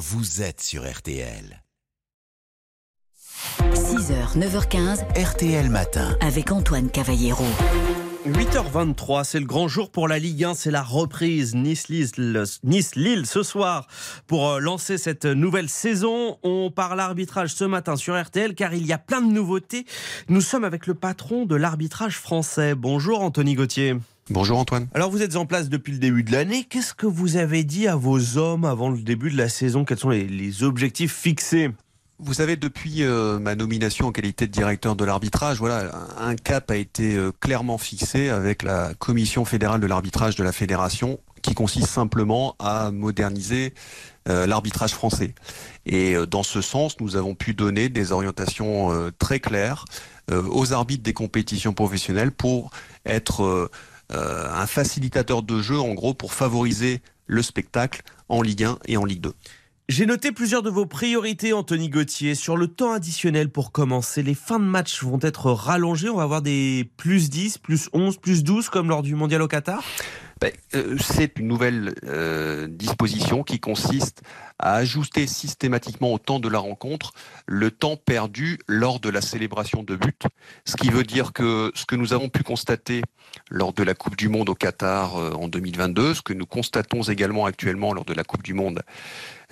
vous êtes sur RTL. 6h, 9h15, RTL Matin. avec Antoine Cavallero. 8h23, c'est le grand jour pour la Ligue 1, c'est la reprise Nice-Lille nice, Lille ce soir pour euh, lancer cette nouvelle saison. On parle arbitrage ce matin sur RTL car il y a plein de nouveautés. Nous sommes avec le patron de l'arbitrage français. Bonjour Anthony Gauthier. Bonjour Antoine. Alors vous êtes en place depuis le début de l'année. Qu'est-ce que vous avez dit à vos hommes avant le début de la saison? Quels sont les, les objectifs fixés? Vous savez, depuis euh, ma nomination en qualité de directeur de l'arbitrage, voilà, un cap a été euh, clairement fixé avec la commission fédérale de l'arbitrage de la fédération, qui consiste simplement à moderniser euh, l'arbitrage français. Et dans ce sens, nous avons pu donner des orientations très claires aux arbitres des compétitions professionnelles pour être un facilitateur de jeu, en gros, pour favoriser le spectacle en Ligue 1 et en Ligue 2. J'ai noté plusieurs de vos priorités, Anthony Gauthier. Sur le temps additionnel pour commencer, les fins de match vont être rallongées. On va avoir des plus 10, plus 11, plus 12 comme lors du mondial au Qatar? Ben, euh, c'est une nouvelle euh, disposition qui consiste à ajuster systématiquement au temps de la rencontre le temps perdu lors de la célébration de but. Ce qui veut dire que ce que nous avons pu constater lors de la Coupe du Monde au Qatar euh, en 2022, ce que nous constatons également actuellement lors de la Coupe du Monde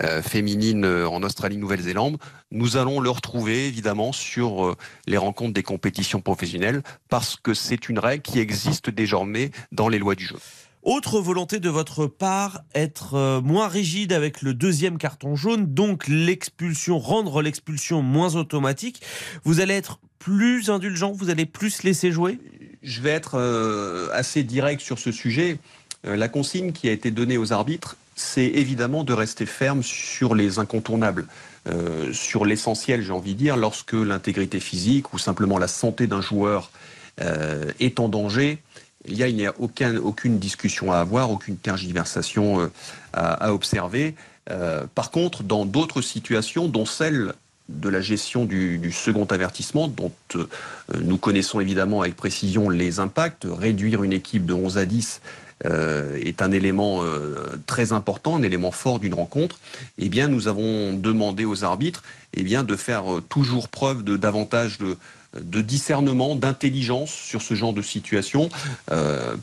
euh, féminine euh, en Australie-Nouvelle-Zélande, nous allons le retrouver évidemment sur les rencontres des compétitions professionnelles parce que c'est une règle qui existe désormais dans les lois du jeu. Autre volonté de votre part, être moins rigide avec le deuxième carton jaune, donc l'expulsion, rendre l'expulsion moins automatique. Vous allez être plus indulgent, vous allez plus laisser jouer? Je vais être euh, assez direct sur ce sujet. Euh, la consigne qui a été donnée aux arbitres, c'est évidemment de rester ferme sur les incontournables, euh, sur l'essentiel, j'ai envie de dire, lorsque l'intégrité physique ou simplement la santé d'un joueur est en danger. Il n'y a aucun, aucune discussion à avoir, aucune tergiversation à observer. Euh, par contre, dans d'autres situations, dont celle de la gestion du, second avertissement, dont euh, nous connaissons évidemment avec précision les impacts, réduire une équipe de 11 à 10 euh, est un élément très important, un élément fort d'une rencontre, eh bien, nous avons demandé aux arbitres eh bien, de faire toujours preuve de davantage de, discernement, d'intelligence sur ce genre de situation,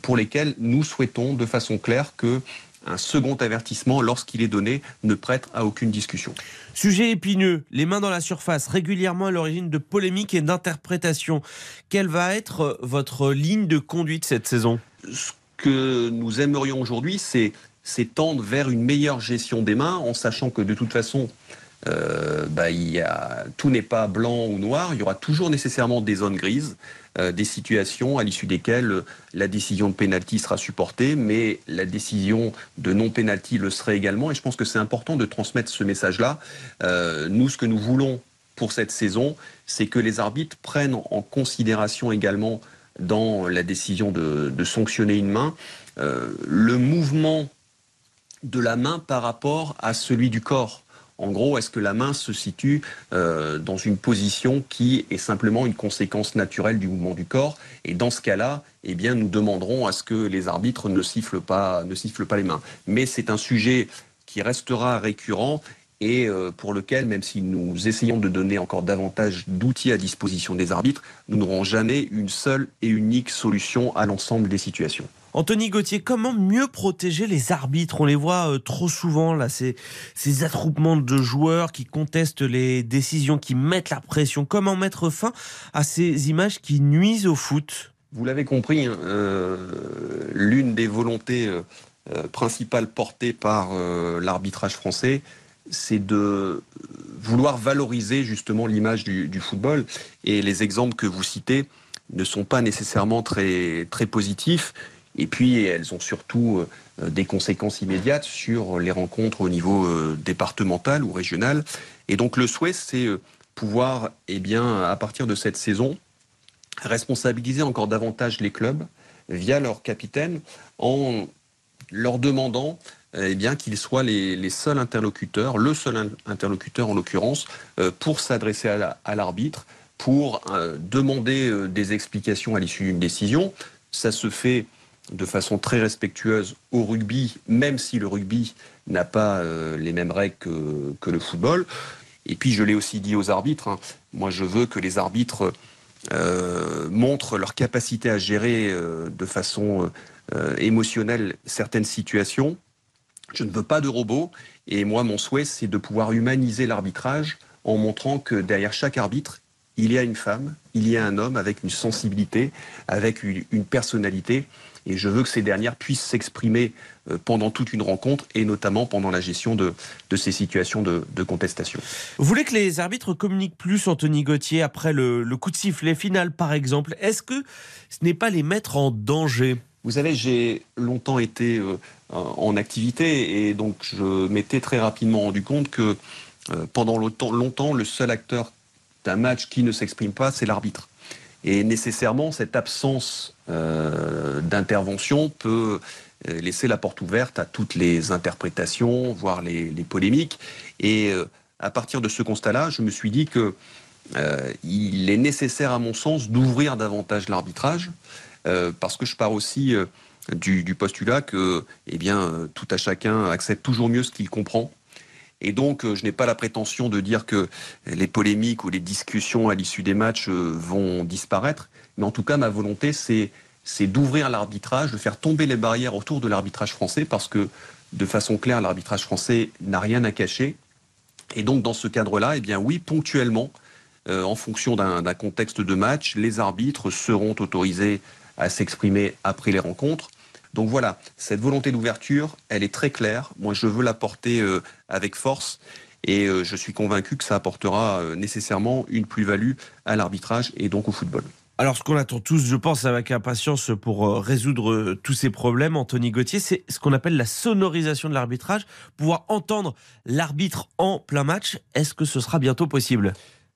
pour lesquelles nous souhaitons de façon claire que un second avertissement, lorsqu'il est donné, ne prête à aucune discussion. Sujet épineux, les mains dans la surface, régulièrement à l'origine de polémiques et d'interprétations. Quelle va être euh, votre ligne de conduite cette saison? Ce que nous aimerions aujourd'hui, c'est c'est tendre vers une meilleure gestion des mains, en sachant que de toute façon, euh, bah, il y a, tout n'est pas blanc ou noir, il y aura toujours nécessairement des zones grises, euh, des situations à l'issue desquelles la décision de pénalty sera supportée, mais la décision de non-pénalty le serait également, et je pense que c'est important de transmettre ce message-là. Euh, nous, ce que nous voulons pour cette saison, c'est que les arbitres prennent en considération également dans la décision de, de sanctionner une main euh, le mouvement de la main par rapport à celui du corps. En gros, est-ce que la main se situe euh, dans une position qui est simplement une conséquence naturelle du mouvement du corps? Et dans ce cas-là, eh nous demanderons à ce que les arbitres ne sifflent pas, ne sifflent pas les mains. Mais c'est un sujet qui restera récurrent et euh, pour lequel, même si nous essayons de donner encore davantage d'outils à disposition des arbitres, nous n'aurons jamais une seule et unique solution à l'ensemble des situations. Anthony Gauthier, comment mieux protéger les arbitres? On les voit euh, trop souvent, là, ces, attroupements de joueurs qui contestent les décisions, qui mettent la pression. Comment mettre fin à ces images qui nuisent au foot? Vous l'avez compris, hein, euh, l'une des volontés euh, principales portées par l'arbitrage français, c'est de vouloir valoriser justement l'image du, football. Et les exemples que vous citez ne sont pas nécessairement très positifs. Et puis, elles ont surtout euh, des conséquences immédiates sur les rencontres au niveau euh, départemental ou régional. Et donc, le souhait, c'est euh, pouvoir, eh bien, à partir de cette saison, responsabiliser encore davantage les clubs via leur capitaine en leur demandant eh bien qu'ils soient les, seuls interlocuteurs, le seul interlocuteur en l'occurrence, pour s'adresser à l'arbitre, pour demander des explications à l'issue d'une décision. Ça se fait de façon très respectueuse au rugby, même si le rugby n'a pas les mêmes règles que, le football. Et puis je l'ai aussi dit aux arbitres, hein, moi je veux que les arbitres euh, montrent leur capacité à gérer euh, de façon euh, émotionnelle certaines situations. Je ne veux pas de robots et moi mon souhait c'est de pouvoir humaniser l'arbitrage en montrant que derrière chaque arbitre il y a une femme, il y a un homme avec une sensibilité, avec une personnalité et je veux que ces dernières puissent s'exprimer euh, pendant toute une rencontre et notamment pendant la gestion de, ces situations de, contestation. Vous voulez que les arbitres communiquent plus, Anthony Gauthier, après le, coup de sifflet final par exemple? Est-ce que ce n'est pas les mettre en danger? Vous savez, j'ai longtemps été euh, en activité et donc je m'étais très rapidement rendu compte que euh, pendant longtemps, le seul acteur d'un match qui ne s'exprime pas, c'est l'arbitre. Et nécessairement, cette absence euh, d'intervention peut euh, laisser la porte ouverte à toutes les interprétations, voire les, polémiques. Et euh, à partir de ce constat-là, je me suis dit que il est nécessaire, à mon sens, d'ouvrir davantage l'arbitrage, parce que je pars aussi du, postulat que, eh bien, tout à chacun accepte toujours mieux ce qu'il comprend. Et donc, euh, je n'ai pas la prétention de dire que les polémiques ou les discussions à l'issue des matchs euh, vont disparaître. Mais en tout cas, ma volonté, c'est, d'ouvrir l'arbitrage, de faire tomber les barrières autour de l'arbitrage français, parce que, de façon claire, l'arbitrage français n'a rien à cacher. Et donc, dans ce cadre-là, eh bien oui, ponctuellement, euh, en fonction d'un, d'un contexte de match, les arbitres seront autorisés à s'exprimer après les rencontres. Donc voilà, cette volonté d'ouverture, elle est très claire. Moi, je veux la porter euh, avec force. Et euh, je suis convaincu que ça apportera euh, nécessairement une plus-value à l'arbitrage et donc au football. Alors, ce qu'on attend tous, je pense, avec impatience pour résoudre tous ces problèmes, Anthony Gauthier, c'est ce qu'on appelle la sonorisation de l'arbitrage, pouvoir entendre l'arbitre en plein match. Est-ce que ce sera bientôt possible?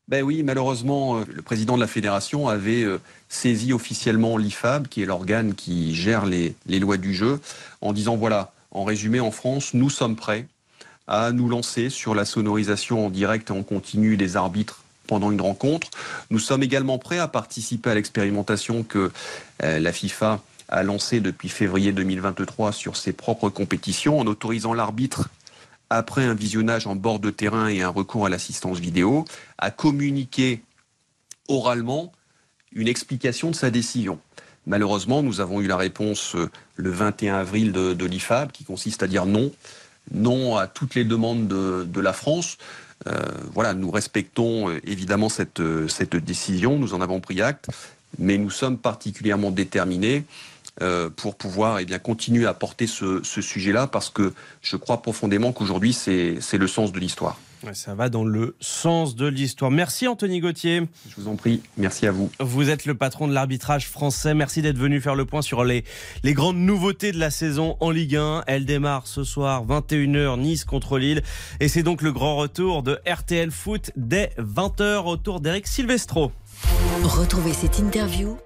Ben oui, malheureusement, euh, le président de la fédération avait euh, saisi officiellement l'IFAB, qui est l'organe qui gère les, lois du jeu, en disant voilà, en résumé, en France, nous sommes prêts à nous lancer sur la sonorisation en direct et en continu des arbitres pendant une rencontre. Nous sommes également prêts à participer à l'expérimentation que euh, la FIFA a lancée depuis février 2023 sur ses propres compétitions en autorisant l'arbitre après un visionnage en bord de terrain et un recours à l'assistance vidéo, à communiquer oralement une explication de sa décision. Malheureusement, nous avons eu la réponse euh, le 21 avril de, l'IFAB qui consiste à dire non, non à toutes les demandes de, la France. Euh, voilà, nous respectons euh, évidemment cette, cette décision, nous en avons pris acte, mais nous sommes particulièrement déterminés pour pouvoir eh bien, continuer à porter ce, sujet-là, parce que je crois profondément qu'aujourd'hui, c'est le sens de l'histoire. ça va dans le sens de l'histoire. Merci Anthony Gauthier. Je vous en prie, merci à vous. Vous êtes le patron de l'arbitrage français. Merci d'être venu faire le point sur les, les grandes nouveautés de la saison en Ligue 1. Elle démarre ce soir, 21h, Nice contre Lille. Et c'est donc le grand retour de RTL Foot dès 20h autour d'Eric Silvestro. Retrouvez cette interview